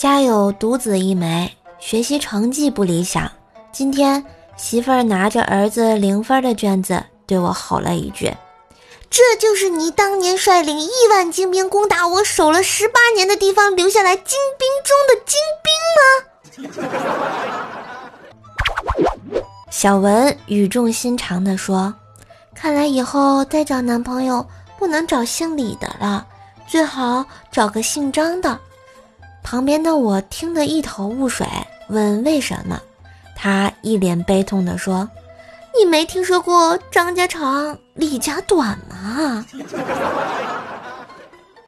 家有独子一枚，学习成绩不理想。今天媳妇儿拿着儿子零分的卷子，对我吼了一句：“这就是你当年率领亿万精兵攻打我守了十八年的地方留下来精兵中的精兵吗？” 小文语重心长地说：“看来以后再找男朋友不能找姓李的了，最好找个姓张的。”旁边的我听得一头雾水，问为什么？他一脸悲痛地说：“你没听说过张家长李家短吗？”